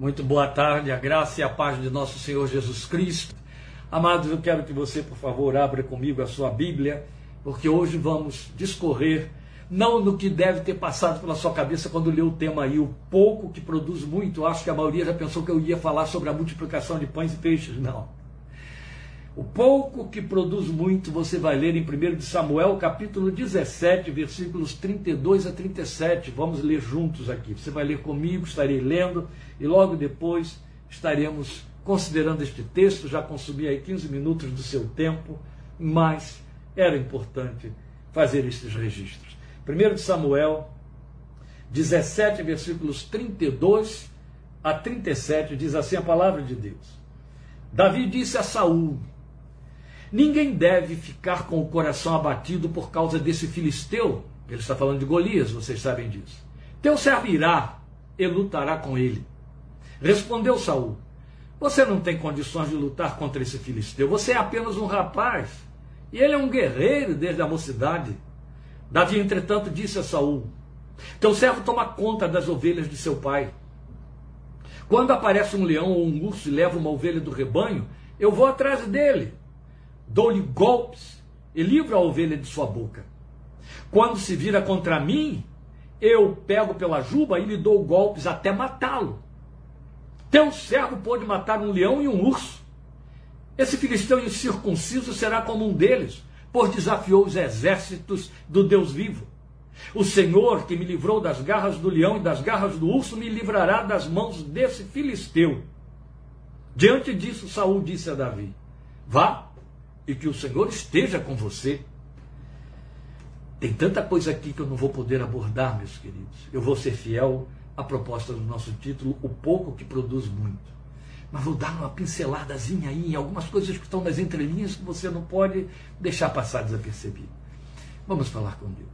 Muito boa tarde, a graça e a paz de nosso Senhor Jesus Cristo. Amados, eu quero que você, por favor, abra comigo a sua Bíblia, porque hoje vamos discorrer não no que deve ter passado pela sua cabeça quando leu o tema aí, o pouco que produz muito. Acho que a maioria já pensou que eu ia falar sobre a multiplicação de pães e peixes. Não. O pouco que produz muito você vai ler em 1 de Samuel, capítulo 17, versículos 32 a 37. Vamos ler juntos aqui. Você vai ler comigo, estarei lendo e logo depois estaremos considerando este texto. Já consumi aí 15 minutos do seu tempo, mas era importante fazer estes registros. 1 de Samuel 17, versículos 32 a 37, diz assim a palavra de Deus. Davi disse a Saul: Ninguém deve ficar com o coração abatido por causa desse filisteu. Ele está falando de Golias, vocês sabem disso. Teu servo irá e lutará com ele. Respondeu Saul: Você não tem condições de lutar contra esse filisteu. Você é apenas um rapaz. E ele é um guerreiro desde a mocidade. Davi, entretanto, disse a Saul: Teu servo toma conta das ovelhas de seu pai. Quando aparece um leão ou um urso e leva uma ovelha do rebanho, eu vou atrás dele dou-lhe golpes e livro a ovelha de sua boca. Quando se vira contra mim, eu pego pela juba e lhe dou golpes até matá-lo. Teu servo pôde matar um leão e um urso. Esse filisteu incircunciso será como um deles, pois desafiou os exércitos do Deus vivo. O Senhor, que me livrou das garras do leão e das garras do urso, me livrará das mãos desse filisteu. Diante disso, Saul disse a Davi: Vá, e que o Senhor esteja com você. Tem tanta coisa aqui que eu não vou poder abordar, meus queridos. Eu vou ser fiel à proposta do nosso título, O Pouco que Produz Muito. Mas vou dar uma pinceladazinha aí em algumas coisas que estão nas entrelinhas que você não pode deixar passar desapercebido. Vamos falar com Deus.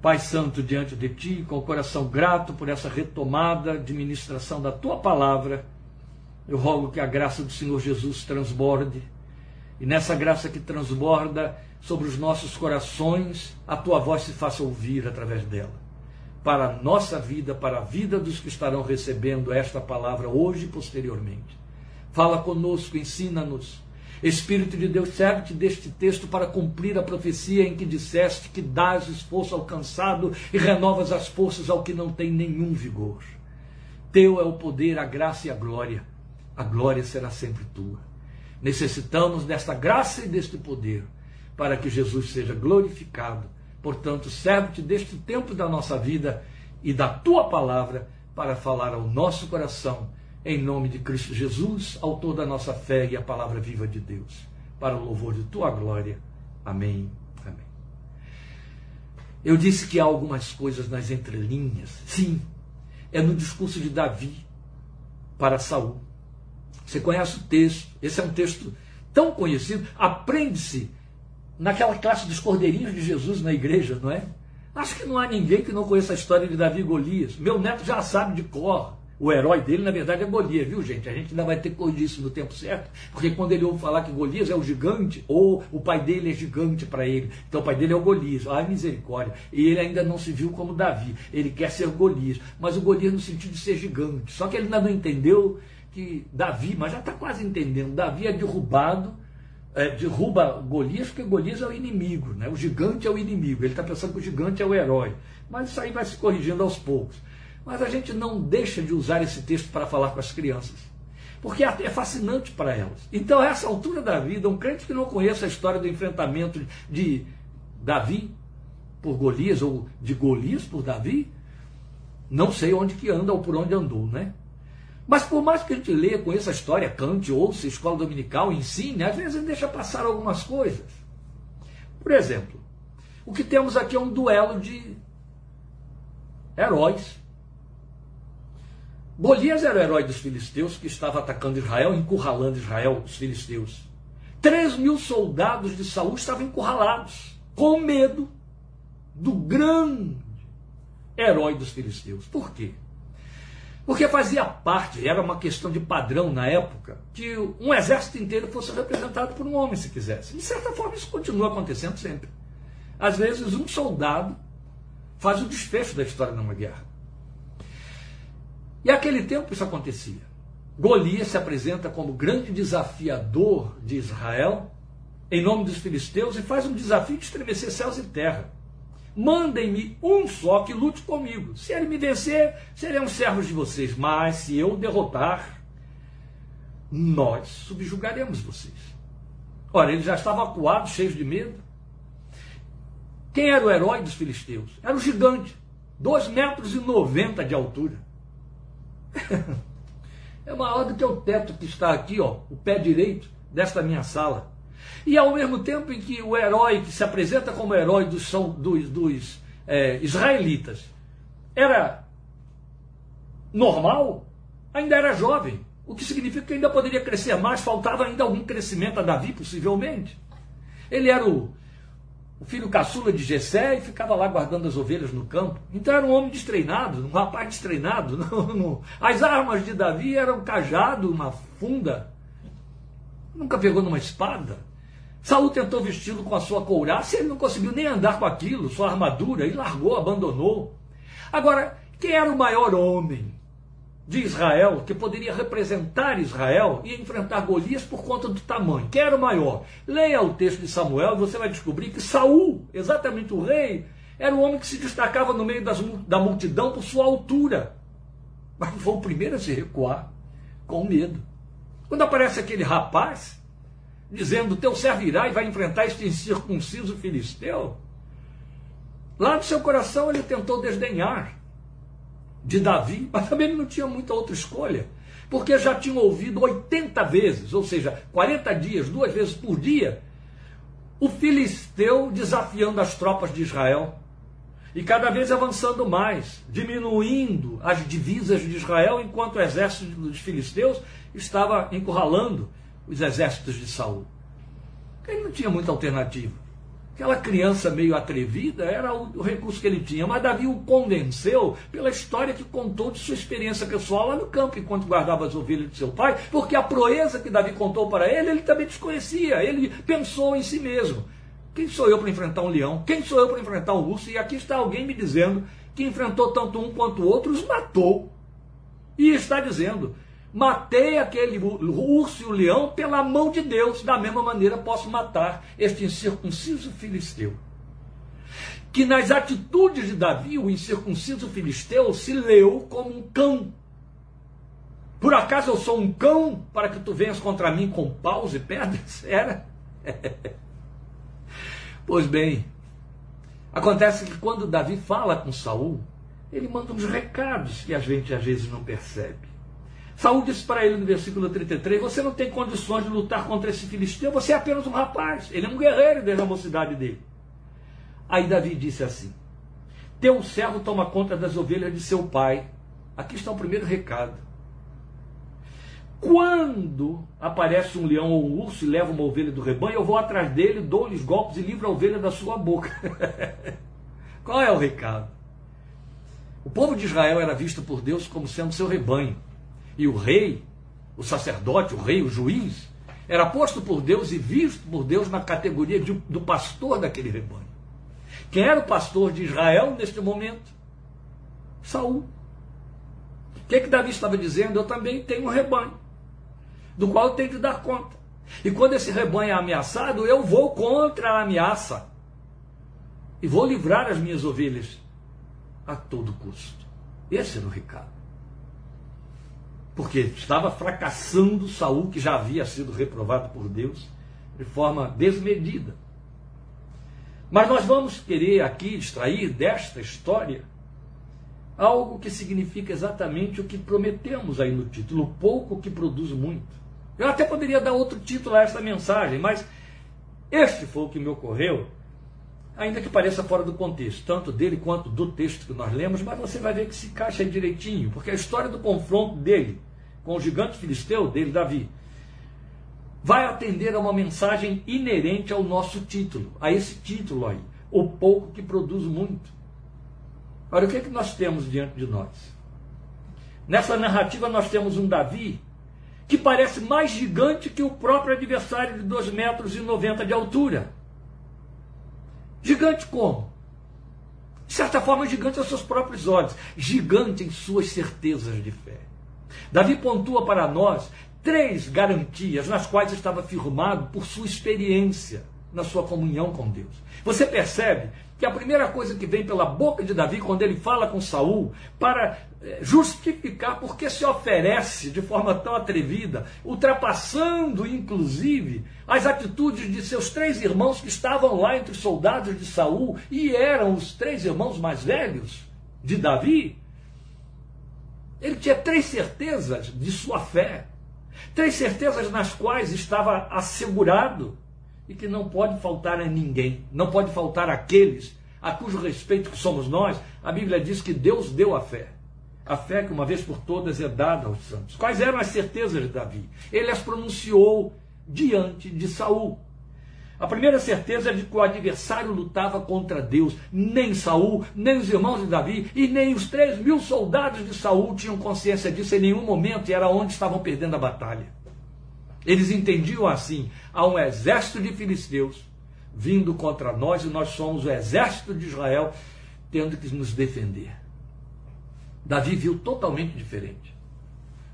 Pai Santo, diante de Ti, com o coração grato por essa retomada de ministração da Tua palavra, eu rogo que a graça do Senhor Jesus transborde e nessa graça que transborda sobre os nossos corações, a tua voz se faça ouvir através dela. Para a nossa vida, para a vida dos que estarão recebendo esta palavra hoje e posteriormente. Fala conosco, ensina-nos. Espírito de Deus, serve-te deste texto para cumprir a profecia em que disseste que dás esforço alcançado e renovas as forças ao que não tem nenhum vigor. Teu é o poder, a graça e a glória. A glória será sempre tua. Necessitamos desta graça e deste poder para que Jesus seja glorificado. Portanto, serve-te deste tempo da nossa vida e da tua palavra para falar ao nosso coração, em nome de Cristo Jesus, autor da nossa fé e a palavra viva de Deus, para o louvor de tua glória. Amém. Amém. Eu disse que há algumas coisas nas entrelinhas. Sim, é no discurso de Davi para Saul. Você conhece o texto, esse é um texto tão conhecido, aprende-se naquela classe dos cordeirinhos de Jesus na igreja, não é? Acho que não há ninguém que não conheça a história de Davi e Golias. Meu neto já sabe de cor. O herói dele, na verdade, é Golias, viu, gente? A gente ainda vai ter que corrigir isso no tempo certo, porque quando ele ouve falar que Golias é o gigante, ou o pai dele é gigante para ele, então o pai dele é o Golias, ai misericórdia. E ele ainda não se viu como Davi, ele quer ser Golias, mas o Golias no sentido de ser gigante. Só que ele ainda não entendeu que Davi, mas já está quase entendendo, Davi é derrubado, é, derruba Golias, porque Golias é o inimigo, né? o gigante é o inimigo, ele está pensando que o gigante é o herói. Mas isso aí vai se corrigindo aos poucos. Mas a gente não deixa de usar esse texto para falar com as crianças. Porque é, é fascinante para elas. Então, a essa altura da vida, um crente que não conheça a história do enfrentamento de Davi por Golias, ou de Golias por Davi, não sei onde que anda ou por onde andou, né? Mas por mais que a gente leia, conheça a história, cante, ouça, escola dominical, ensine, às vezes ele deixa passar algumas coisas. Por exemplo, o que temos aqui é um duelo de heróis. Golias era o herói dos filisteus que estava atacando Israel, encurralando Israel, os filisteus. Três mil soldados de Saul estavam encurralados, com medo do grande herói dos filisteus. Por quê? Porque fazia parte, era uma questão de padrão na época, que um exército inteiro fosse representado por um homem, se quisesse. De certa forma, isso continua acontecendo sempre. Às vezes, um soldado faz o desfecho da história numa guerra. E naquele tempo isso acontecia. Golias se apresenta como grande desafiador de Israel, em nome dos filisteus, e faz um desafio de estremecer céus e terra. Mandem-me um só que lute comigo. Se ele me vencer, seremos servos de vocês. Mas se eu derrotar, nós subjugaremos vocês. Ora, ele já estava acuado, cheio de medo. Quem era o herói dos filisteus? Era o gigante, 2 metros e 90 de altura. é maior do que o teto que está aqui, ó, o pé direito desta minha sala. E ao mesmo tempo em que o herói que se apresenta como herói dos, dos, dos é, israelitas era normal, ainda era jovem. O que significa que ainda poderia crescer mais, faltava ainda algum crescimento a Davi, possivelmente. Ele era o, o filho caçula de Jessé e ficava lá guardando as ovelhas no campo. Então era um homem destreinado, um rapaz destreinado. As armas de Davi eram um cajado, uma funda. Nunca pegou numa espada. Saul tentou vesti-lo com a sua couraça e ele não conseguiu nem andar com aquilo, sua armadura, e largou, abandonou. Agora, quem era o maior homem de Israel, que poderia representar Israel e enfrentar Golias por conta do tamanho? Quem era o maior? Leia o texto de Samuel e você vai descobrir que Saul, exatamente o rei, era o homem que se destacava no meio das, da multidão por sua altura. Mas foi o primeiro a se recuar, com medo. Quando aparece aquele rapaz, dizendo: Teu servo irá e vai enfrentar este incircunciso filisteu. Lá no seu coração ele tentou desdenhar de Davi, mas também ele não tinha muita outra escolha, porque já tinha ouvido 80 vezes, ou seja, 40 dias, duas vezes por dia, o filisteu desafiando as tropas de Israel. E cada vez avançando mais, diminuindo as divisas de Israel, enquanto o exército dos filisteus estava encurralando os exércitos de Saul. Ele não tinha muita alternativa. Aquela criança meio atrevida era o, recurso que ele tinha, mas Davi o convenceu pela história que contou de sua experiência pessoal lá no campo, enquanto guardava as ovelhas de seu pai, porque a proeza que Davi contou para ele, ele também desconhecia. Ele pensou em si mesmo: quem sou eu para enfrentar um leão? Quem sou eu para enfrentar um urso? E aqui está alguém me dizendo que enfrentou tanto um quanto o outro, os matou. E está dizendo: matei aquele urso e o leão pela mão de Deus, da mesma maneira posso matar este incircunciso filisteu. Que nas atitudes de Davi, o incircunciso filisteu se leu como um cão. Por acaso eu sou um cão para que tu venhas contra mim com paus e pedras? Era. Pois bem, acontece que quando Davi fala com Saul, ele manda uns recados que a gente às vezes não percebe. Saúl disse para ele no versículo 33: Você não tem condições de lutar contra esse filisteu, você é apenas um rapaz. Ele é um guerreiro desde a mocidade dele. Aí Davi disse assim: Teu servo toma conta das ovelhas de seu pai. Aqui está o primeiro recado. Quando aparece um leão ou um urso e leva uma ovelha do rebanho, eu vou atrás dele, dou-lhe os golpes e livro a ovelha da sua boca. Qual é o recado? O povo de Israel era visto por Deus como sendo seu rebanho. E o rei, o sacerdote, o rei, o juiz, era posto por Deus e visto por Deus na categoria de, do pastor daquele rebanho. Quem era o pastor de Israel neste momento? Saul. O que, que Davi estava dizendo? Eu também tenho um rebanho, do qual eu tenho que dar conta. E quando esse rebanho é ameaçado, eu vou contra a ameaça. E vou livrar as minhas ovelhas a todo custo. Esse era o recado porque estava fracassando Saul, que já havia sido reprovado por Deus, de forma desmedida. Mas nós vamos querer aqui extrair desta história algo que significa exatamente o que prometemos aí no título, pouco que produz muito. Eu até poderia dar outro título a essa mensagem, mas este foi o que me ocorreu, ainda que pareça fora do contexto, tanto dele quanto do texto que nós lemos, mas você vai ver que se encaixa direitinho, porque a história do confronto dele com o gigante filisteu dele, Davi, vai atender a uma mensagem inerente ao nosso título, a esse título aí, o pouco que produz muito. Olha o que, é que nós temos diante de nós. Nessa narrativa nós temos um Davi que parece mais gigante que o próprio adversário de 2 metros e 90 de altura. Gigante como? De certa forma, gigante aos seus próprios olhos, gigante em suas certezas de fé. Davi pontua para nós três garantias nas quais estava firmado por sua experiência na sua comunhão com Deus. Você percebe que a primeira coisa que vem pela boca de Davi quando ele fala com Saul para eh, justificar porque se oferece de forma tão atrevida, ultrapassando inclusive as atitudes de seus três irmãos que estavam lá entre os soldados de Saul e eram os três irmãos mais velhos de Davi. Ele tinha três certezas de sua fé, três certezas nas quais estava assegurado e que não pode faltar a ninguém, não pode faltar àqueles a cujo respeito que somos nós. A Bíblia diz que Deus deu a fé. A fé que uma vez por todas é dada aos santos. Quais eram as certezas de Davi? Ele as pronunciou diante de Saul. A primeira certeza é de que o adversário lutava contra Deus. Nem Saul, nem os irmãos de Davi e nem os três mil soldados de Saul tinham consciência disso em nenhum momento e era onde estavam perdendo a batalha. Eles entendiam assim: há um exército de filisteus vindo contra nós e nós somos o exército de Israel tendo que nos defender. Davi viu totalmente diferente.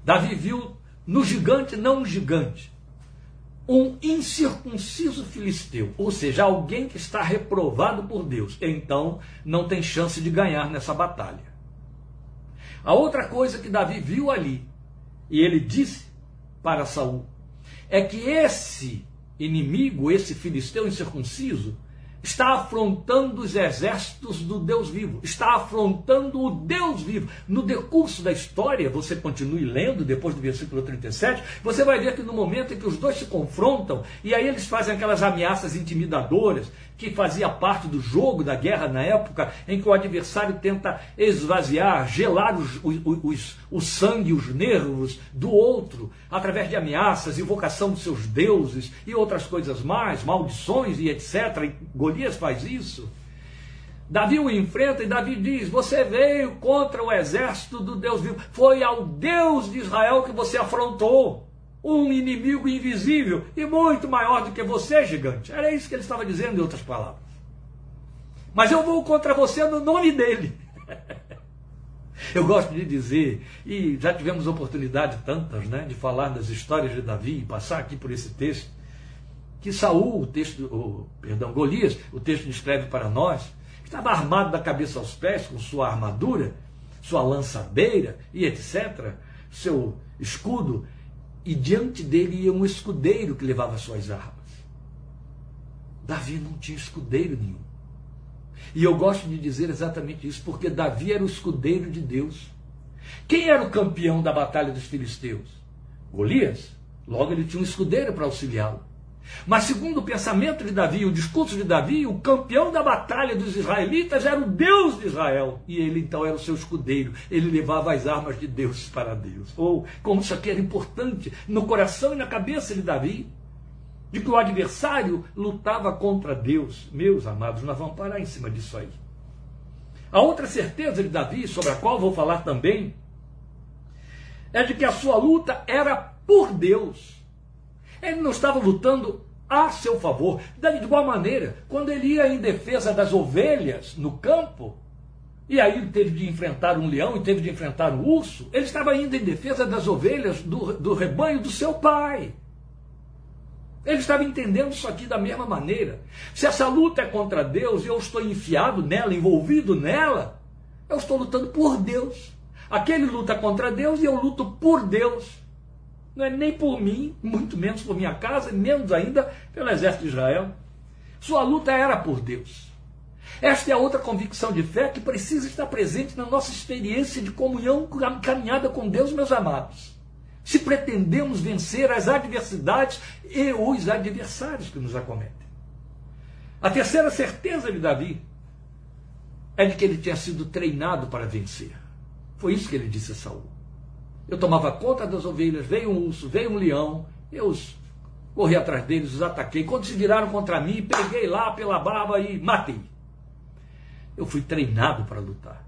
Davi viu no gigante, não um gigante, um incircunciso filisteu, ou seja, alguém que está reprovado por Deus. Então não tem chance de ganhar nessa batalha. A outra coisa que Davi viu ali, e ele disse para Saul: é que esse inimigo, esse filisteu incircunciso, está afrontando os exércitos do Deus vivo, está afrontando o Deus vivo. No decurso da história, você continue lendo, depois do versículo 37, você vai ver que no momento em que os dois se confrontam, e aí eles fazem aquelas ameaças intimidadoras, que fazia parte do jogo da guerra na época, em que o adversário tenta esvaziar, gelar os, os, os, o sangue, os nervos do outro, através de ameaças, invocação dos seus deuses e outras coisas mais, maldições e etc. E Golias faz isso. Davi o enfrenta e Davi diz: Você veio contra o exército do Deus vivo. Foi ao Deus de Israel que você afrontou um inimigo invisível e muito maior do que você, gigante. Era isso que ele estava dizendo, em outras palavras. Mas eu vou contra você no nome dele. Eu gosto de dizer, e já tivemos oportunidade tantas, né, de falar das histórias de Davi e passar aqui por esse texto, que Saul, o texto, o, perdão, Golias, o texto descreve para nós, estava armado da cabeça aos pés com sua armadura, sua lançadeira e etc, seu escudo, e diante dele ia um escudeiro que levava suas armas. Davi não tinha escudeiro nenhum. E eu gosto de dizer exatamente isso, porque Davi era o escudeiro de Deus. Quem era o campeão da batalha dos filisteus? Golias. Logo ele tinha um escudeiro para auxiliá-lo. Mas, segundo o pensamento de Davi, o discurso de Davi, o campeão da batalha dos israelitas era o Deus de Israel. E ele então era o seu escudeiro. Ele levava as armas de Deus para Deus. Ou, como isso aqui era importante, no coração e na cabeça de Davi, de que o adversário lutava contra Deus. Meus amados, nós vamos parar em cima disso aí. A outra certeza de Davi, sobre a qual vou falar também, é de que a sua luta era por Deus. Ele não estava lutando a seu favor. De igual maneira, quando ele ia em defesa das ovelhas no campo, e aí ele teve de enfrentar um leão e teve de enfrentar um urso, ele estava indo em defesa das ovelhas do, do rebanho do seu pai. Ele estava entendendo isso aqui da mesma maneira. Se essa luta é contra Deus e eu estou enfiado nela, envolvido nela, eu estou lutando por Deus. Aquele luta contra Deus e eu luto por Deus. Não é nem por mim, muito menos por minha casa, menos ainda pelo exército de Israel. Sua luta era por Deus. Esta é a outra convicção de fé que precisa estar presente na nossa experiência de comunhão caminhada com Deus, meus amados. Se pretendemos vencer as adversidades e os adversários que nos acometem. A terceira certeza de Davi é de que ele tinha sido treinado para vencer. Foi isso que ele disse a Saul. Eu tomava conta das ovelhas, veio um urso, veio um leão, eu os corri atrás deles, os ataquei. Quando se viraram contra mim, peguei lá pela barba e matei. Eu fui treinado para lutar.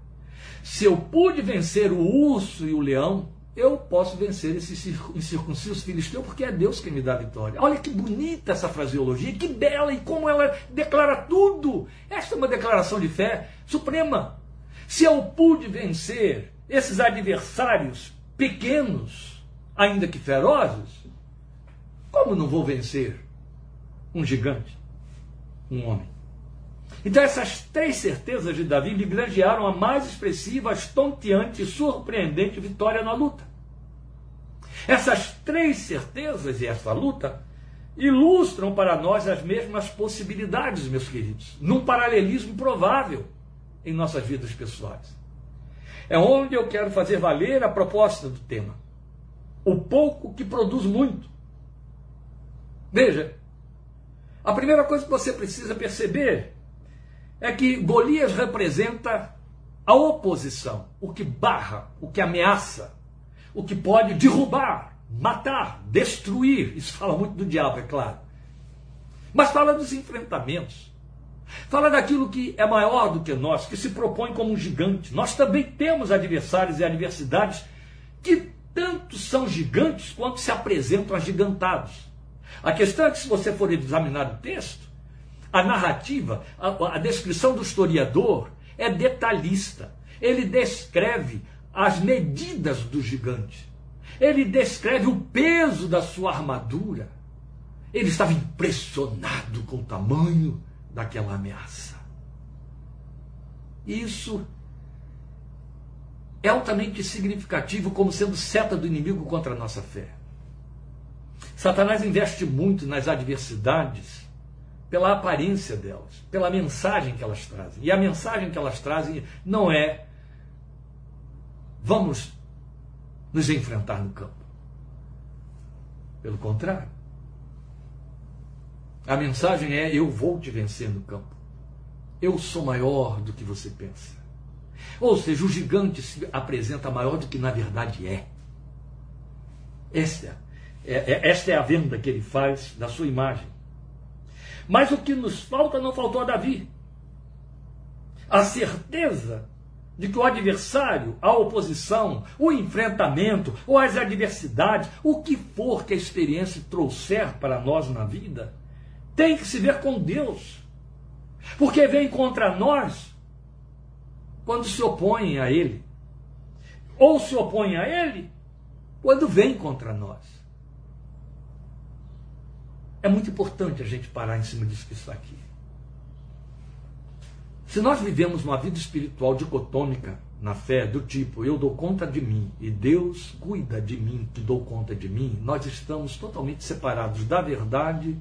Se eu pude vencer o urso e o leão, eu posso vencer esse incircunciso filisteu porque é Deus que me dá a vitória. Olha que bonita essa fraseologia, que bela e como ela declara tudo. Esta é uma declaração de fé suprema. Se eu pude vencer esses adversários pequenos, ainda que ferozes, como não vou vencer um gigante, um homem? Então, essas três certezas de Davi lhe granjearam a mais expressiva, estonteante e surpreendente vitória na luta. Essas três certezas e essa luta ilustram para nós as mesmas possibilidades, meus queridos, num paralelismo provável em nossas vidas pessoais. É onde eu quero fazer valer a proposta do tema. O pouco que produz muito. Veja, a primeira coisa que você precisa perceber é que Golias representa a oposição, o que barra, o que ameaça, o que pode derrubar, matar, destruir. Isso fala muito do diabo, é claro. Mas fala dos enfrentamentos. Fala daquilo que é maior do que nós, que se propõe como um gigante. Nós também temos adversários e adversidades que tanto são gigantes quanto se apresentam agigantados. A questão é que, se você for examinar o texto, a narrativa, a, a descrição do historiador é detalhista. Ele descreve as medidas do gigante. Ele descreve o peso da sua armadura. Ele estava impressionado com o tamanho daquela ameaça. Isso é altamente significativo como sendo seta do inimigo contra a nossa fé. Satanás investe muito nas adversidades pela aparência delas, pela mensagem que elas trazem. E a mensagem que elas trazem não é vamos nos enfrentar no campo. Pelo contrário. A mensagem é: eu vou te vencer no campo. Eu sou maior do que você pensa. Ou seja, o gigante se apresenta maior do que na verdade é. Esta é, é, esta é a venda que ele faz da sua imagem. Mas o que nos falta não faltou a Davi. A certeza de que o adversário, a oposição, o enfrentamento ou as adversidades, o que for que a experiência trouxer para nós na vida, tem que se ver com Deus. Porque vem contra nós quando se opõem a Ele. Ou se opõem a Ele quando vem contra nós. É muito importante a gente parar em cima disso que está aqui. Se nós vivemos uma vida espiritual dicotômica na fé, do tipo eu dou conta de mim e Deus cuida de mim que dou conta de mim, nós estamos totalmente separados da verdade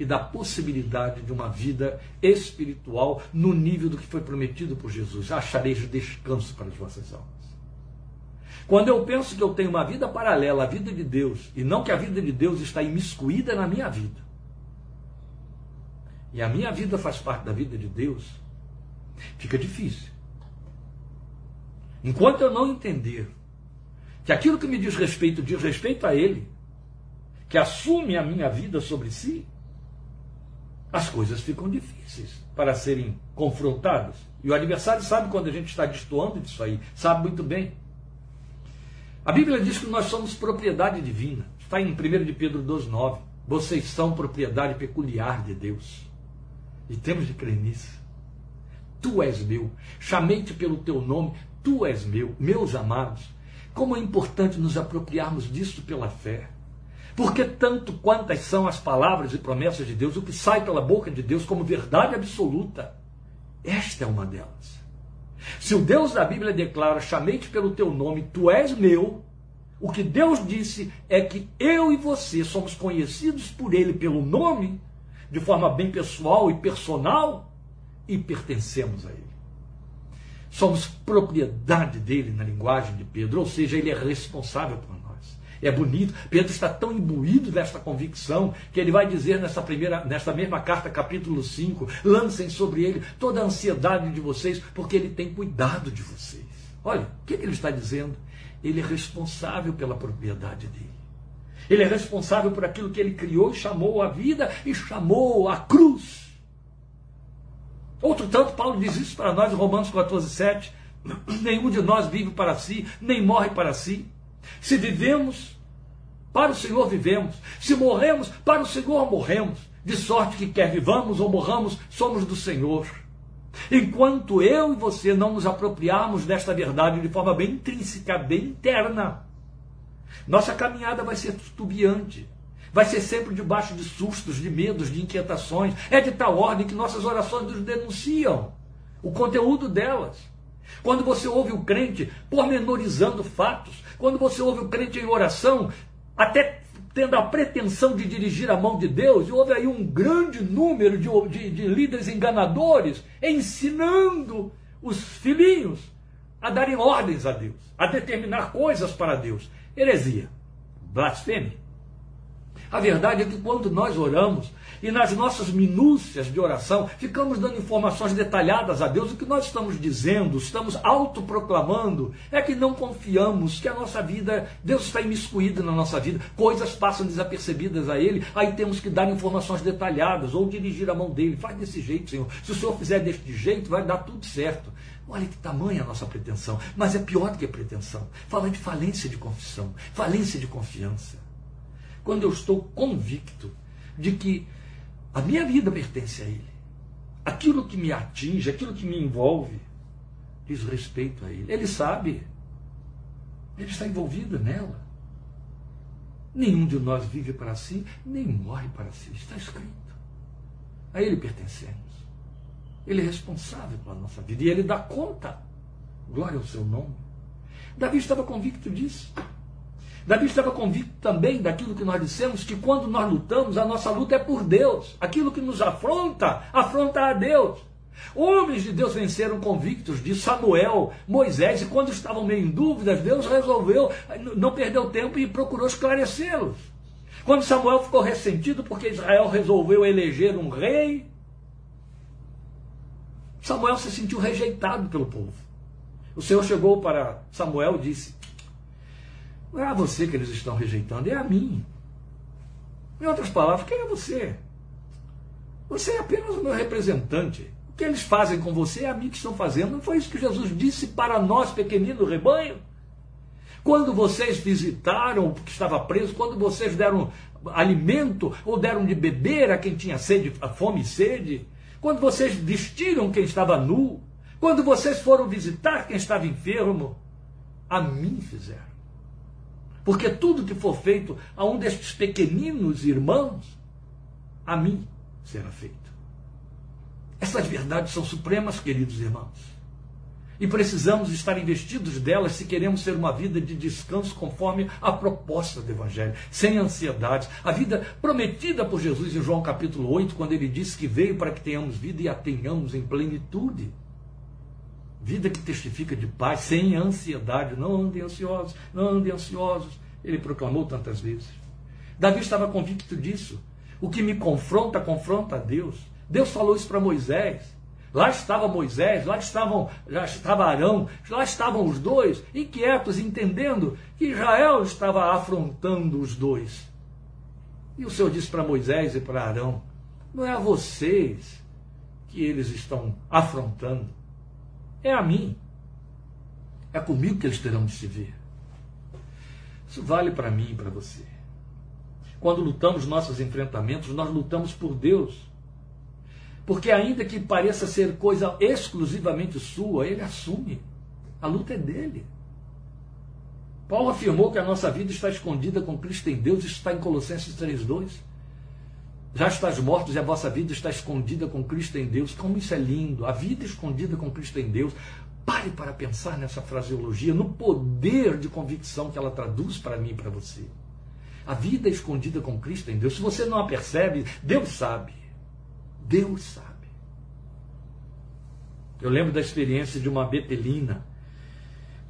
e da possibilidade de uma vida espiritual no nível do que foi prometido por Jesus. Achareis descanso para as vossas almas. Quando eu penso que eu tenho uma vida paralela à vida de Deus, e não que a vida de Deus está imiscuída na minha vida, e a minha vida faz parte da vida de Deus, fica difícil. Enquanto eu não entender que aquilo que me diz respeito diz respeito a Ele, que assume a minha vida sobre si, as coisas ficam difíceis para serem confrontadas. E o adversário sabe quando a gente está destoando disso aí, sabe muito bem. A Bíblia diz que nós somos propriedade divina. Está em 1 de Pedro 2,9. Vocês são propriedade peculiar de Deus. E temos de crer nisso. Tu és meu. Chamei-te pelo teu nome. Tu és meu. Meus amados. Como é importante nos apropriarmos disso pela fé. Porque tanto quantas são as palavras e promessas de Deus, o que sai pela boca de Deus como verdade absoluta, esta é uma delas. Se o Deus da Bíblia declara: chamei-te pelo teu nome, tu és meu, o que Deus disse é que eu e você somos conhecidos por Ele pelo nome, de forma bem pessoal e personal, e pertencemos a Ele. Somos propriedade dele na linguagem de Pedro, ou seja, ele é responsável por é bonito. Pedro está tão imbuído desta convicção que ele vai dizer nessa primeira, nesta mesma carta, capítulo 5, lancem sobre ele toda a ansiedade de vocês, porque ele tem cuidado de vocês. Olha, o que ele está dizendo? Ele é responsável pela propriedade dele. Ele é responsável por aquilo que ele criou, chamou a vida e chamou a cruz. Outro tanto, Paulo diz isso para nós em Romanos 14, 7. Nenhum de nós vive para si, nem morre para si. Se vivemos, para o Senhor vivemos. Se morremos, para o Senhor morremos. De sorte que quer vivamos ou morramos, somos do Senhor. Enquanto eu e você não nos apropriarmos desta verdade de forma bem intrínseca, bem interna, nossa caminhada vai ser tubiante. Vai ser sempre debaixo de sustos, de medos, de inquietações. É de tal ordem que nossas orações nos denunciam o conteúdo delas. Quando você ouve o crente pormenorizando fatos, quando você ouve o crente em oração, até tendo a pretensão de dirigir a mão de Deus, e houve aí um grande número de, de, de líderes enganadores ensinando os filhinhos a darem ordens a Deus, a determinar coisas para Deus. Heresia, blasfêmia. A verdade é que quando nós oramos e nas nossas minúcias de oração ficamos dando informações detalhadas a Deus, o que nós estamos dizendo, estamos autoproclamando, é que não confiamos que a nossa vida, Deus está imiscuído na nossa vida, coisas passam desapercebidas a Ele, aí temos que dar informações detalhadas ou dirigir a mão dele. Faz desse jeito, Senhor. Se o Senhor fizer deste jeito, vai dar tudo certo. Olha que tamanha a nossa pretensão, mas é pior do que a pretensão. Fala de falência de confissão, falência de confiança quando eu estou convicto de que a minha vida pertence a Ele. Aquilo que me atinge, aquilo que me envolve, diz respeito a Ele. Ele sabe. Ele está envolvido nela. Nenhum de nós vive para si, nem morre para si. Está escrito. A Ele pertencemos. Ele é responsável pela nossa vida e Ele dá conta. Glória ao seu nome. Davi estava convicto disso. Davi estava convicto também daquilo que nós dissemos, que quando nós lutamos, a nossa luta é por Deus. Aquilo que nos afronta, afronta a Deus. Homens de Deus venceram convictos de Samuel, Moisés, e quando estavam meio em dúvidas, Deus resolveu, não perdeu tempo e procurou esclarecê-los. Quando Samuel ficou ressentido porque Israel resolveu eleger um rei, Samuel se sentiu rejeitado pelo povo. O Senhor chegou para Samuel e disse: não é a você que eles estão rejeitando, é a mim. Em outras palavras, quem é você? Você é apenas o meu representante. O que eles fazem com você é a mim que estão fazendo. Não foi isso que Jesus disse para nós, pequenino rebanho? Quando vocês visitaram o que estava preso, quando vocês deram alimento ou deram de beber a quem tinha sede, fome e sede, quando vocês vestiram quem estava nu, quando vocês foram visitar quem estava enfermo, a mim fizeram. Porque tudo que for feito a um destes pequeninos irmãos, a mim será feito. Essas verdades são supremas, queridos irmãos. E precisamos estar investidos delas se queremos ser uma vida de descanso conforme a proposta do Evangelho, sem ansiedades. A vida prometida por Jesus em João capítulo 8, quando ele disse que veio para que tenhamos vida e a tenhamos em plenitude. Vida que testifica de paz, sem ansiedade. Não andem ansiosos, não andem ansiosos. Ele proclamou tantas vezes. Davi estava convicto disso. O que me confronta, confronta a Deus. Deus falou isso para Moisés. Lá estava Moisés, lá estavam, já estava Arão, lá estavam os dois, inquietos, entendendo que Israel estava afrontando os dois. E o Senhor disse para Moisés e para Arão: não é a vocês que eles estão afrontando, é a mim. É comigo que eles terão de se ver. Isso vale para mim e para você. Quando lutamos nossos enfrentamentos, nós lutamos por Deus. Porque, ainda que pareça ser coisa exclusivamente sua, Ele assume. A luta é dele. Paulo afirmou que a nossa vida está escondida com Cristo em Deus, está em Colossenses 3,2. Já estás mortos e a vossa vida está escondida com Cristo em Deus. Como isso é lindo! A vida escondida com Cristo em Deus. Pare para pensar nessa fraseologia, no poder de convicção que ela traduz para mim e para você. A vida escondida com Cristo em Deus. Se você não a percebe, Deus sabe. Deus sabe. Eu lembro da experiência de uma betelina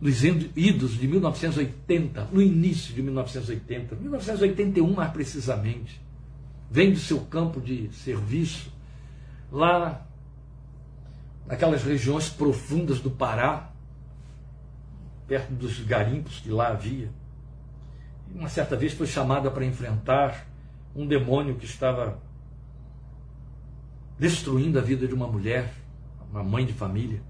nos idos de 1980, no início de 1980, 1981 mais precisamente vem do seu campo de serviço, lá naquelas regiões profundas do Pará, perto dos garimpos que lá havia. Uma certa vez foi chamada para enfrentar um demônio que estava destruindo a vida de uma mulher, uma mãe de família.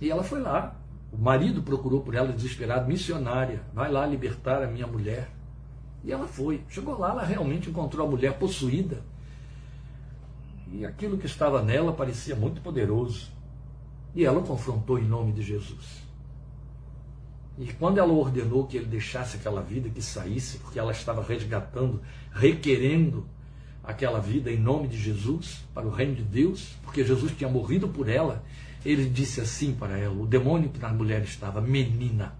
E ela foi lá, O marido procurou por ela desesperado, missionária, vai lá libertar a minha mulher. E ela foi. Chegou lá, ela realmente encontrou a mulher possuída. E aquilo que estava nela parecia muito poderoso. E ela o confrontou em nome de Jesus. E quando ela ordenou que ele deixasse aquela vida, que saísse, porque ela estava resgatando, requerendo aquela vida em nome de Jesus, para o reino de Deus, porque Jesus tinha morrido por ela, ele disse assim para ela: o demônio que na mulher estava, menina,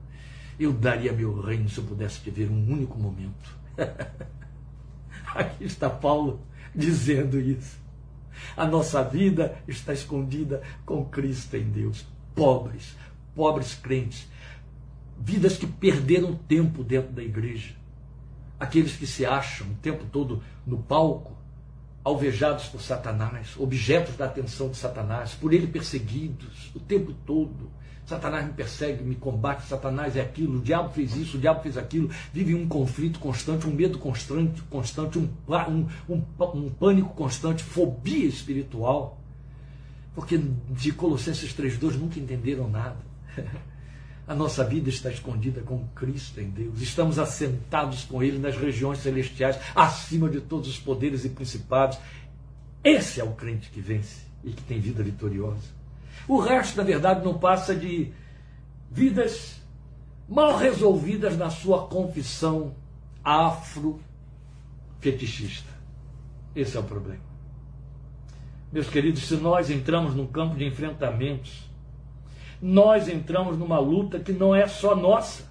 eu daria meu reino se eu pudesse te ver um único momento. Aqui está Paulo dizendo isso. A nossa vida está escondida com Cristo em Deus. Pobres, pobres crentes, vidas que perderam tempo dentro da igreja. Aqueles que se acham o tempo todo no palco, alvejados por Satanás, objetos da atenção de Satanás, por ele perseguidos o tempo todo. Satanás me persegue, me combate, Satanás é aquilo, o diabo fez isso, o diabo fez aquilo, vive um conflito constante, um medo constante, constante um, um, um, um pânico constante, fobia espiritual. Porque de Colossenses 3,2 nunca entenderam nada. A nossa vida está escondida com Cristo em Deus. Estamos assentados com Ele nas regiões celestiais, acima de todos os poderes e principados. Esse é o crente que vence e que tem vida vitoriosa. O resto, na verdade, não passa de vidas mal resolvidas na sua confissão afro-fetichista. Esse é o problema. Meus queridos, se nós entramos num campo de enfrentamentos nós entramos numa luta que não é só nossa.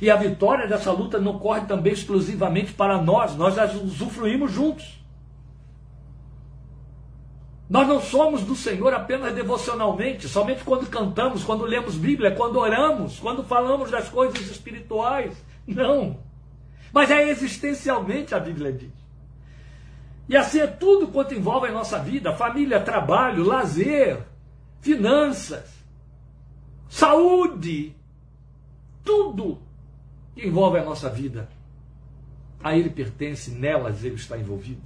E a vitória dessa luta não corre também exclusivamente para nós, nós as usufruímos juntos. Nós não somos do Senhor apenas devocionalmente, somente quando cantamos, quando lemos Bíblia, quando oramos, quando falamos das coisas espirituais. Não. Mas é existencialmente a Bíblia diz. E assim é tudo quanto envolve a nossa vida: família, trabalho, lazer, finanças, saúde, tudo que envolve a nossa vida. A Ele pertence, nelas Ele está envolvido.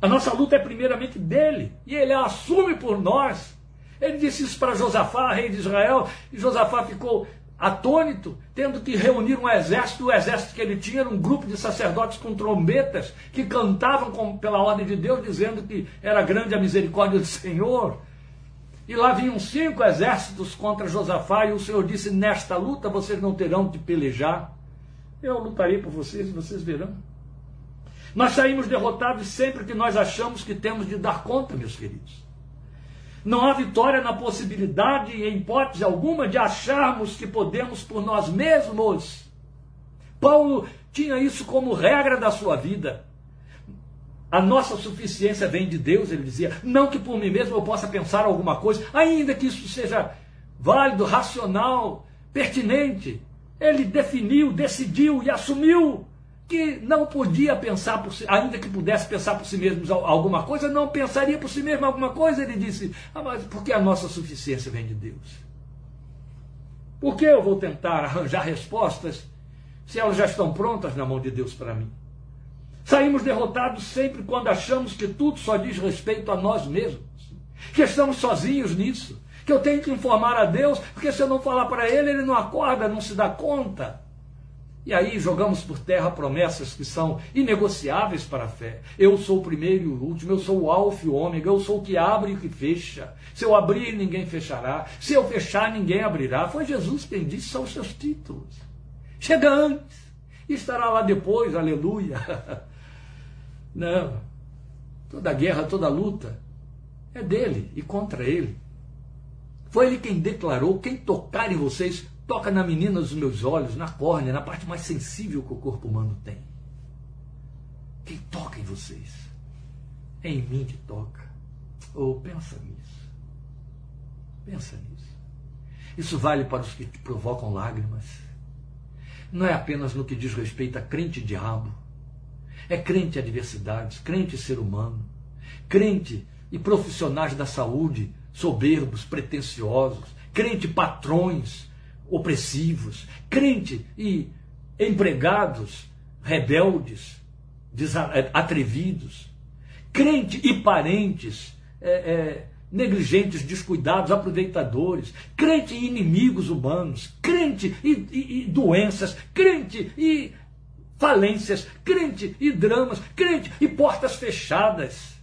A nossa luta é primeiramente dele, e Ele a assume por nós. Ele disse isso para Josafá, rei de Israel, e Josafá ficou atônito, tendo que reunir um exército. O exército que ele tinha era um grupo de sacerdotes com trombetas que cantavam com, pela ordem de Deus, dizendo que era grande a misericórdia do Senhor. E lá vinham cinco exércitos contra Josafá, e o Senhor disse: Nesta luta vocês não terão de pelejar. Eu lutarei por vocês e vocês verão. Nós saímos derrotados sempre que nós achamos que temos de dar conta, meus queridos. Não há vitória na possibilidade, em hipótese alguma, de acharmos que podemos por nós mesmos. Paulo tinha isso como regra da sua vida. A nossa suficiência vem de Deus, ele dizia. Não que por mim mesmo eu possa pensar alguma coisa, ainda que isso seja válido, racional, pertinente. Ele definiu, decidiu e assumiu que não podia pensar por si, ainda que pudesse pensar por si mesmo alguma coisa, não pensaria por si mesmo alguma coisa. Ele disse: ah, mas porque a nossa suficiência vem de Deus. Por que eu vou tentar arranjar respostas se elas já estão prontas na mão de Deus para mim? Saímos derrotados sempre quando achamos que tudo só diz respeito a nós mesmos, que estamos sozinhos nisso, que eu tenho que informar a Deus, porque se eu não falar para Ele, Ele não acorda, não se dá conta. E aí jogamos por terra promessas que são inegociáveis para a fé. Eu sou o primeiro e o último, eu sou o alfa e o ômega, eu sou o que abre e o que fecha. Se eu abrir, ninguém fechará. Se eu fechar, ninguém abrirá. Foi Jesus quem disse, são os seus títulos. Chega antes e estará lá depois, aleluia. Não. Toda guerra, toda luta é dele e contra ele. Foi ele quem declarou: quem tocar em vocês, toca na menina dos meus olhos, na córnea, na parte mais sensível que o corpo humano tem. Quem toca em vocês? É em mim que toca. Ou oh, pensa nisso. Pensa nisso. Isso vale para os que te provocam lágrimas. Não é apenas no que diz respeito a crente diabo é crente em adversidades, crente ser humano, crente e profissionais da saúde soberbos, pretensiosos, crente patrões opressivos, crente e empregados rebeldes, é, atrevidos, crente e parentes é, é, negligentes, descuidados, aproveitadores, crente em inimigos humanos, crente e, e, e doenças, crente e falências, crente e dramas, crente e portas fechadas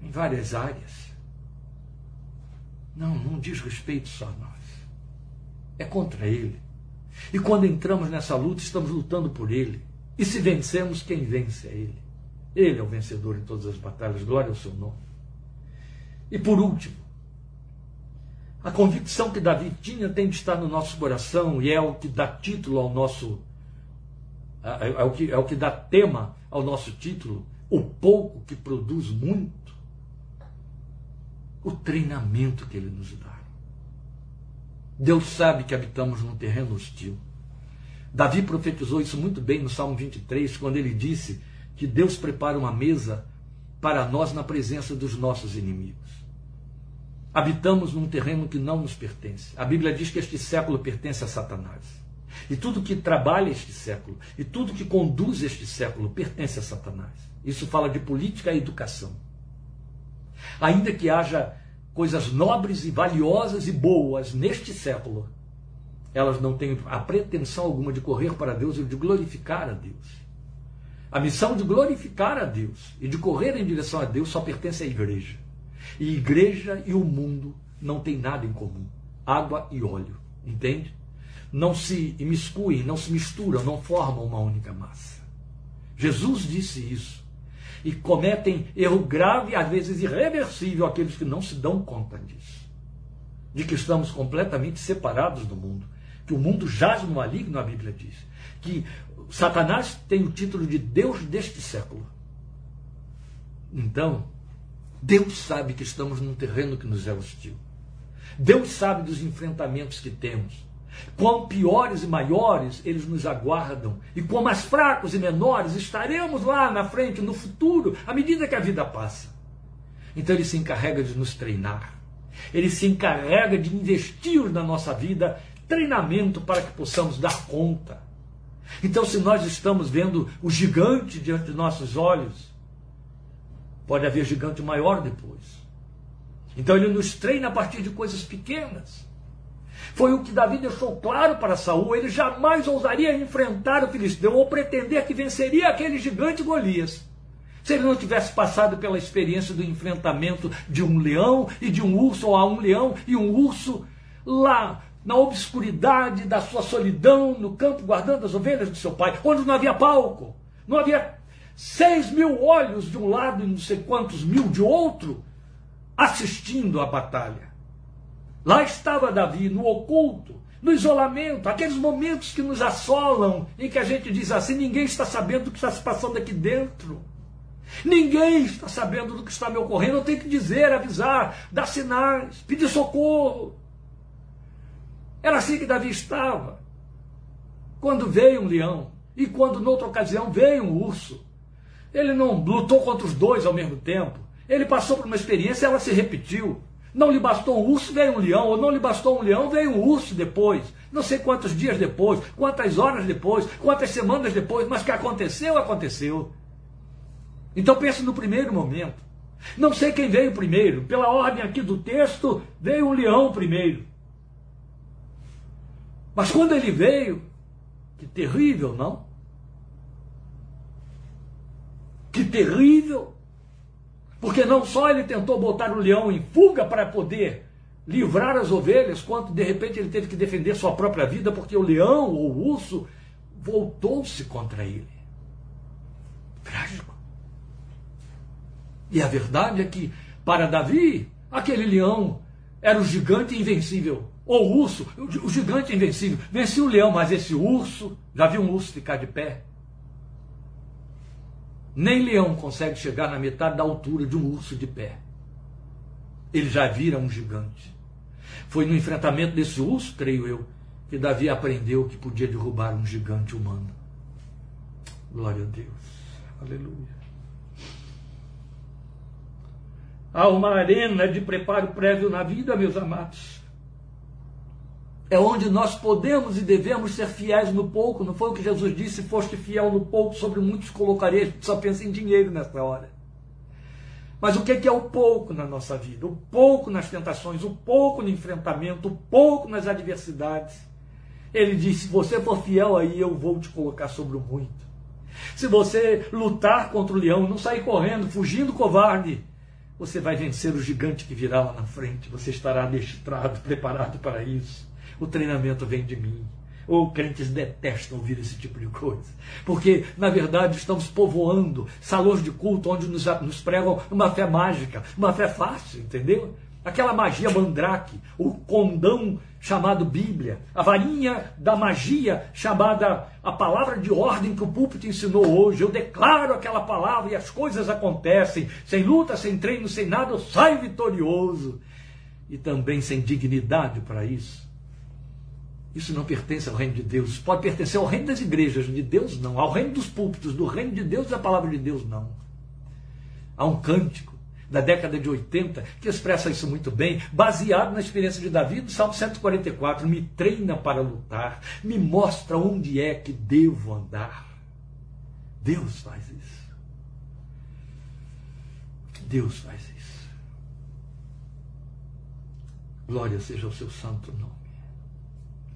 em várias áreas. Não, não diz respeito só a nós. É contra ele. E quando entramos nessa luta, estamos lutando por ele. E se vencemos, quem vence é ele. Ele é o vencedor em todas as batalhas. Glória ao seu nome. E por último, a convicção que Davi tinha tem de estar no nosso coração e é o que dá título ao nosso. É, é o que, é o que dá tema ao nosso título, o pouco que produz muito. O treinamento que ele nos dá. Deus sabe que habitamos num terreno hostil. Davi profetizou isso muito bem no Salmo 23, quando ele disse que Deus prepara uma mesa para nós na presença dos nossos inimigos. Habitamos num terreno que não nos pertence. A Bíblia diz que este século pertence a Satanás. E tudo que trabalha este século, e tudo que conduz este século, pertence a Satanás. Isso fala de política e educação. Ainda que haja coisas nobres e valiosas e boas neste século, elas não têm a pretensão alguma de correr para Deus e de glorificar a Deus. A missão de glorificar a Deus e de correr em direção a Deus só pertence à igreja. E igreja e o mundo não têm nada em comum. Água e óleo, entende? Não se imiscuem, não se misturam, não formam uma única massa. Jesus disse isso. E cometem erro grave, às vezes irreversível, aqueles que não se dão conta disso. De que estamos completamente separados do mundo. Que o mundo jaz no maligno, a Bíblia diz. Que Satanás tem o título de Deus deste século. Então, Deus sabe que estamos num terreno que nos é hostil. Deus sabe dos enfrentamentos que temos. Quão piores e maiores eles nos aguardam, e quão mais fracos e menores estaremos lá na frente, no futuro, à medida que a vida passa. Então ele se encarrega de nos treinar. Ele se encarrega de investir na nossa vida treinamento para que possamos dar conta então, se nós estamos vendo o gigante diante de nossos olhos, pode haver gigante maior depois. Então, ele nos treina a partir de coisas pequenas. Foi o que Davi deixou claro para Saul. Ele jamais ousaria enfrentar o filisteu ou pretender que venceria aquele gigante Golias. Se ele não tivesse passado pela experiência do enfrentamento de um leão e de um urso, ou a um leão e um urso lá na obscuridade da sua solidão, no campo, guardando as ovelhas do seu pai, onde não havia palco, não havia seis mil olhos de um lado e não sei quantos mil de outro, assistindo à batalha. Lá estava Davi, no oculto, no isolamento, aqueles momentos que nos assolam, em que a gente diz assim: ninguém está sabendo do que está se passando aqui dentro. Ninguém está sabendo do que está me ocorrendo. Eu tenho que dizer, avisar, dar sinais, pedir socorro. Era assim que Davi estava. Quando veio um leão e quando, noutra ocasião, veio um urso. Ele não lutou contra os dois ao mesmo tempo. Ele passou por uma experiência e ela se repetiu. Não lhe bastou um urso, veio um leão. Ou não lhe bastou um leão, veio um urso depois. Não sei quantos dias depois, quantas horas depois, quantas semanas depois, mas que aconteceu, aconteceu. Então pense no primeiro momento. Não sei quem veio primeiro. Pela ordem aqui do texto, veio um leão primeiro. Mas quando ele veio, que terrível, não? Que terrível! Porque não só ele tentou botar o leão em fuga para poder livrar as ovelhas, quanto de repente ele teve que defender sua própria vida, porque o leão ou o urso voltou-se contra ele. Trágico. E a verdade é que, para Davi, aquele leão era o gigante invencível ou o urso, o gigante invencível. Vencia o leão, mas esse urso, já viu um urso ficar de pé? Nem leão consegue chegar na metade da altura de um urso de pé. Ele já vira um gigante. Foi no enfrentamento desse urso, creio eu, que Davi aprendeu que podia derrubar um gigante humano. Glória a Deus. Aleluia. Há uma arena de preparo prévio na vida, meus amados é onde nós podemos e devemos ser fiéis no pouco. Não foi o que Jesus disse: foste fiel no pouco, sobre muitos colocarei. Só pensa em dinheiro nessa hora. Mas o que é o pouco na nossa vida? O pouco nas tentações, o pouco no enfrentamento, o pouco nas adversidades. Ele diz: se você for fiel aí, eu vou te colocar sobre o muito. Se você lutar contra o leão, não sair correndo, fugindo covarde, você vai vencer o gigante que virá lá na frente. Você estará adestrado, preparado para isso. O treinamento vem de mim. Ou crentes detestam ouvir esse tipo de coisa. Porque, na verdade, estamos povoando salões de culto onde nos, nos pregam uma fé mágica, uma fé fácil, entendeu? Aquela magia mandrake, o condão chamado Bíblia, a varinha da magia chamada a palavra de ordem que o púlpito ensinou hoje. Eu declaro aquela palavra e as coisas acontecem, sem luta, sem treino, sem nada, eu saio vitorioso. E também sem dignidade para isso. Isso não pertence ao reino de Deus. Isso pode pertencer ao reino das igrejas, de Deus não. Ao reino dos púlpitos, do reino de Deus da palavra de Deus não. Há um cântico da década de 80 que expressa isso muito bem, baseado na experiência de Davi do Salmo 144. Me treina para lutar, me mostra onde é que devo andar. Deus faz isso. Deus faz isso. Glória seja o seu santo nome.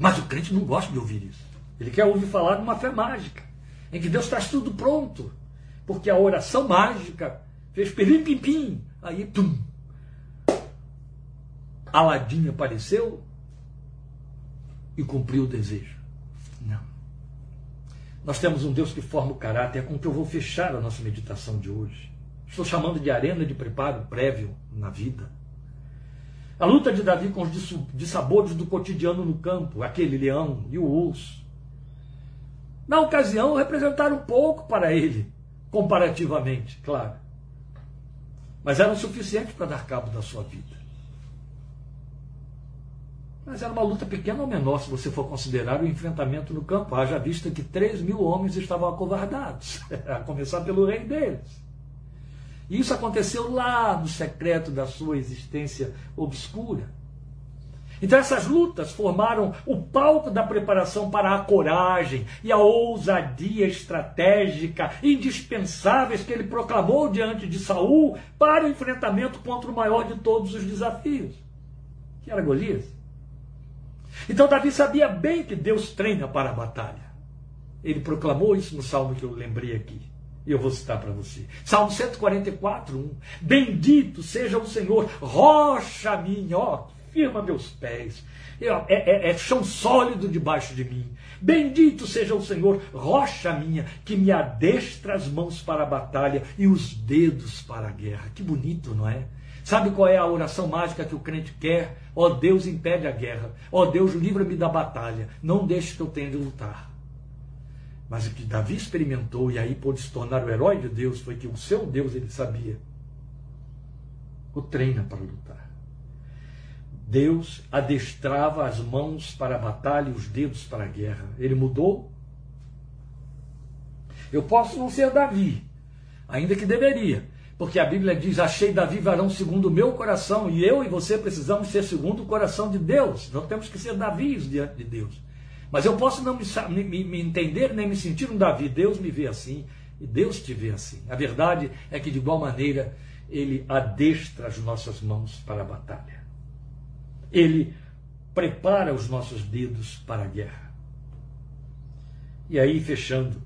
Mas o crente não gosta de ouvir isso. Ele quer ouvir falar de uma fé mágica, em que Deus traz tudo pronto. Porque a oração mágica fez pelim pim pim, aí tum. Aladim apareceu e cumpriu o desejo. Não. Nós temos um Deus que forma o caráter, é com que eu vou fechar a nossa meditação de hoje. Estou chamando de arena de preparo prévio na vida. A luta de Davi com os dissabores do cotidiano no campo, aquele leão e o urso. Na ocasião, representaram pouco para ele, comparativamente, claro. Mas eram suficientes para dar cabo da sua vida. Mas era uma luta pequena ou menor, se você for considerar o enfrentamento no campo. Haja vista que 3 mil homens estavam acovardados, a começar pelo rei deles. E isso aconteceu lá no secreto da sua existência obscura. Então essas lutas formaram o palco da preparação para a coragem e a ousadia estratégica indispensáveis que ele proclamou diante de Saul para o enfrentamento contra o maior de todos os desafios, que era Golias. Então Davi sabia bem que Deus treina para a batalha. Ele proclamou isso no salmo que eu lembrei aqui. Eu vou citar para você. Salmo 144, 1. Bendito seja o Senhor, rocha minha, ó, firma meus pés. É, é, é, chão sólido debaixo de mim. Bendito seja o Senhor, rocha minha, que me adestra as mãos para a batalha e os dedos para a guerra. Que bonito, não é? Sabe qual é a oração mágica que o crente quer? Ó oh, Deus, impede a guerra. Ó oh, Deus, livra-me da batalha. Não deixe que eu tenha de lutar. Mas o que Davi experimentou e aí pôde se tornar o herói de Deus foi que o seu Deus ele sabia. O treina para lutar. Deus adestrava as mãos para a batalha e os dedos para a guerra. Ele mudou? Eu posso não ser Davi, ainda que deveria, porque a Bíblia diz: Achei Davi varão segundo o meu coração, e eu e você precisamos ser segundo o coração de Deus. Não temos que ser Davis diante de Deus. Mas eu posso não me, me, me entender nem me sentir um Davi. Deus me vê assim e Deus te vê assim. A verdade é que, de igual maneira, Ele adestra as nossas mãos para a batalha. Ele prepara os nossos dedos para a guerra. E aí, fechando,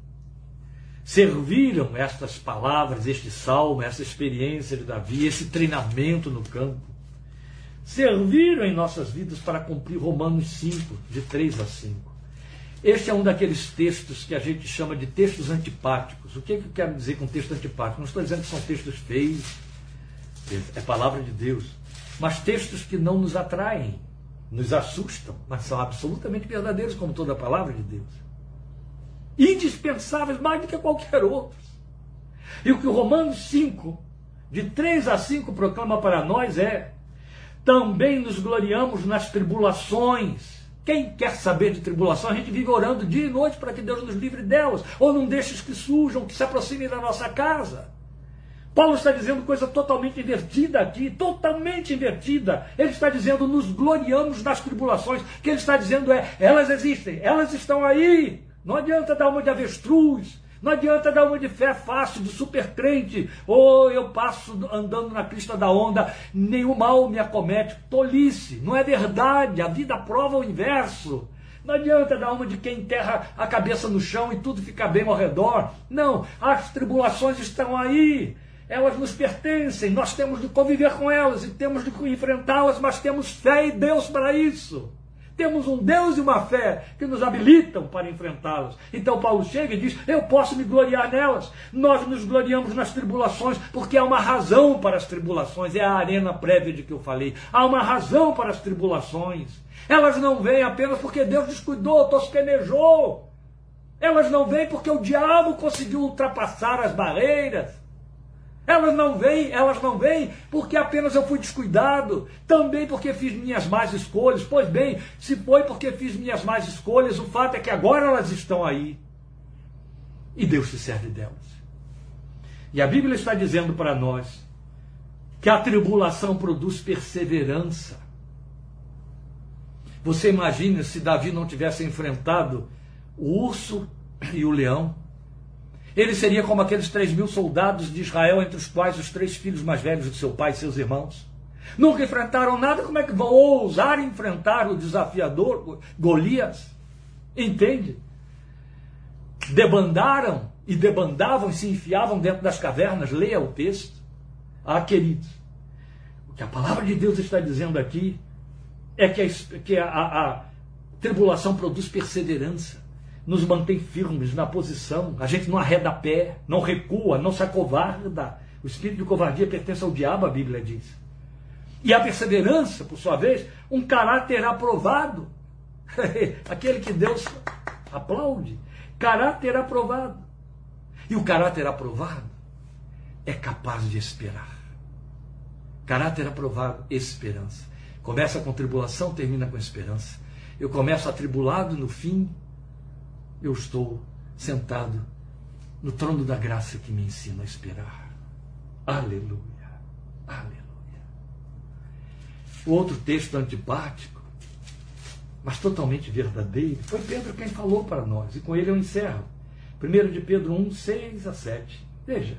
serviram estas palavras, este salmo, essa experiência de Davi, esse treinamento no campo, serviram em nossas vidas para cumprir Romanos 5, de 3 a 5. Este é um daqueles textos que a gente chama de textos antipáticos. O que, é que eu quero dizer com texto antipático? Não estou dizendo que são textos feios, é palavra de Deus mas textos que não nos atraem, nos assustam, mas são absolutamente verdadeiros, como toda a palavra de Deus. Indispensáveis mais do que qualquer outro. E o que o Romanos 5, de 3 a 5, proclama para nós é: também nos gloriamos nas tribulações. Quem quer saber de tribulação, a gente vive orando dia e noite para que Deus nos livre delas, ou não deixe que surjam, que se aproximem da nossa casa. Paulo está dizendo coisa totalmente invertida aqui, totalmente invertida. Ele está dizendo, nos gloriamos nas tribulações. O que ele está dizendo é, elas existem, elas estão aí. Não adianta dar uma de avestruz, Não adianta dar uma de fé fácil, de super crente, ou eu passo andando na crista da onda, nenhum mal me acomete. Tolice, não é verdade, a vida prova o inverso. Não adianta dar uma de quem enterra a cabeça no chão e tudo fica bem ao redor. Não, as tribulações estão aí. Elas nos pertencem, nós temos de conviver com elas e temos de enfrentá-las, mas temos fé em Deus para isso. Temos um Deus e uma fé que nos habilitam para enfrentá-las. Então Paulo chega e diz: Eu posso me gloriar nelas. Nós nos gloriamos nas tribulações, porque há uma razão para as tribulações. É a arena prévia de que eu falei. Há uma razão para as tribulações. Elas não vêm apenas porque Deus descuidou, tosquenejou. Elas não vêm porque o diabo conseguiu ultrapassar as barreiras. Elas não vêm, elas não vêm porque apenas eu fui descuidado, também porque fiz minhas más escolhas. Pois bem, se foi porque fiz minhas más escolhas, o fato é que agora elas estão aí. E Deus se serve delas. E a Bíblia está dizendo para nós que a tribulação produz perseverança. Você imagina se Davi não tivesse enfrentado o urso e o leão? Ele seria como aqueles três mil soldados de Israel, entre os quais os três filhos mais velhos de seu pai e seus irmãos. Nunca enfrentaram nada, como é que vão ousar enfrentar o desafiador Golias? Entende? Debandaram e debandavam e se enfiavam dentro das cavernas. Leia o texto. Ah, queridos, o que a palavra de Deus está dizendo aqui é que a, que a, a tribulação produz perseverança nos mantém firmes na posição, a gente não arreda pé, não recua, não se acovarda. O espírito de covardia pertence ao diabo, a Bíblia diz. E a perseverança, por sua vez, um caráter aprovado. Aquele que Deus aplaude. Caráter aprovado. E o caráter aprovado é capaz de esperar. Caráter aprovado, esperança. Começa com tribulação, termina com esperança. Eu começo atribulado no fim, eu estou sentado no trono da graça que me ensina a esperar. Aleluia. Aleluia. O outro texto antipático, mas totalmente verdadeiro, foi Pedro quem falou para nós, e com ele eu encerro. 1 de Pedro 1, 6 a 7. Veja.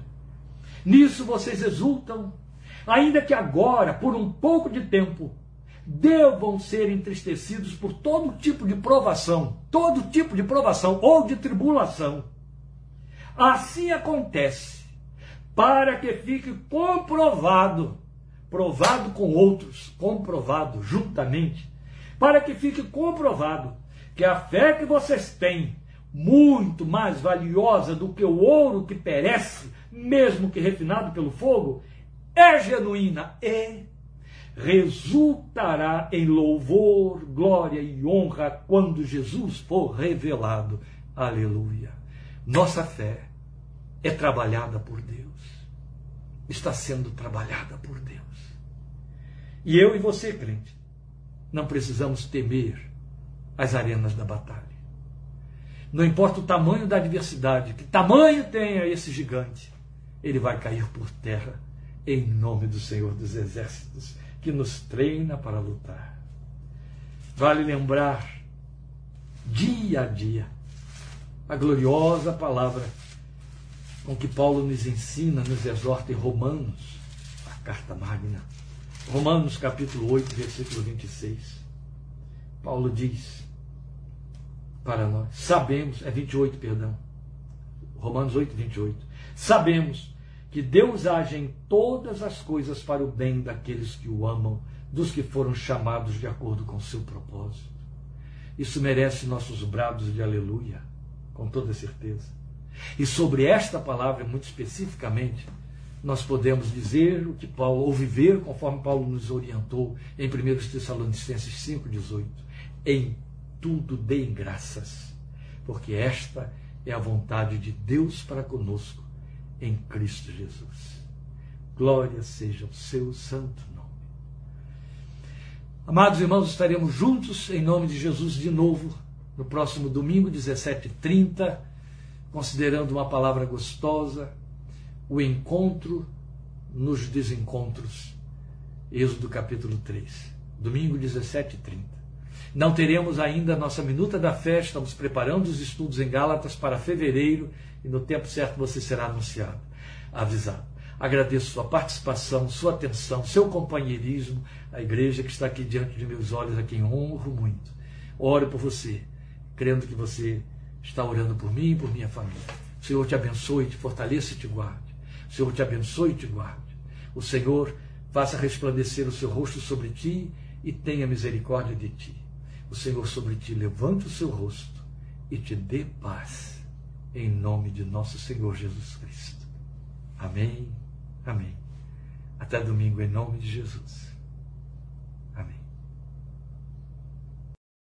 Nisso vocês exultam, ainda que agora, por um pouco de tempo, devam ser entristecidos por todo tipo de provação, todo tipo de provação ou de tribulação. Assim acontece, para que fique comprovado, provado com outros, comprovado juntamente, para que fique comprovado que a fé que vocês têm, muito mais valiosa do que o ouro que perece, mesmo que refinado pelo fogo, é genuína e resultará em louvor, glória e honra quando Jesus for revelado. Aleluia. Nossa fé é trabalhada por Deus. Está sendo trabalhada por Deus. E eu e você, crente, não precisamos temer as arenas da batalha. Não importa o tamanho da adversidade, que tamanho tenha esse gigante, ele vai cair por terra em nome do Senhor dos Exércitos que nos treina para lutar. Vale lembrar, dia a dia, a gloriosa palavra com que Paulo nos ensina, nos exorta em Romanos, a carta magna. Romanos capítulo 8, versículo 26. Paulo diz para nós, sabemos, é 28, perdão. Romanos 8, 28. Sabemos que Deus age em todas as coisas para o bem daqueles que o amam, dos que foram chamados de acordo com o seu propósito. Isso merece nossos brados de aleluia, com toda certeza. E sobre esta palavra, muito especificamente, nós podemos dizer o que Paulo, ou viver conforme Paulo nos orientou em 1 Tessalonicenses 5,18. Em tudo deem graças, porque esta é a vontade de Deus para conosco em Cristo Jesus. Glória seja o seu santo nome. Amados irmãos, estaremos juntos em nome de Jesus de novo no próximo domingo, 17h30, considerando uma palavra gostosa, o encontro nos desencontros. Êxodo capítulo 3. Domingo 17h30. Não teremos ainda nossa minuta da fé, estamos preparando os estudos em Gálatas para fevereiro e no tempo certo você será anunciado, avisado. Agradeço sua participação, sua atenção, seu companheirismo, a igreja que está aqui diante de meus olhos, a quem honro muito. Oro por você, crendo que você está orando por mim e por minha família. O Senhor te abençoe, te fortaleça e te guarde. O Senhor te abençoe e te guarde. O Senhor faça resplandecer o seu rosto sobre ti e tenha misericórdia de ti. O Senhor sobre ti levante o seu rosto e te dê paz. Em nome de nosso Senhor Jesus Cristo. Amém. Amém. Até domingo, em nome de Jesus.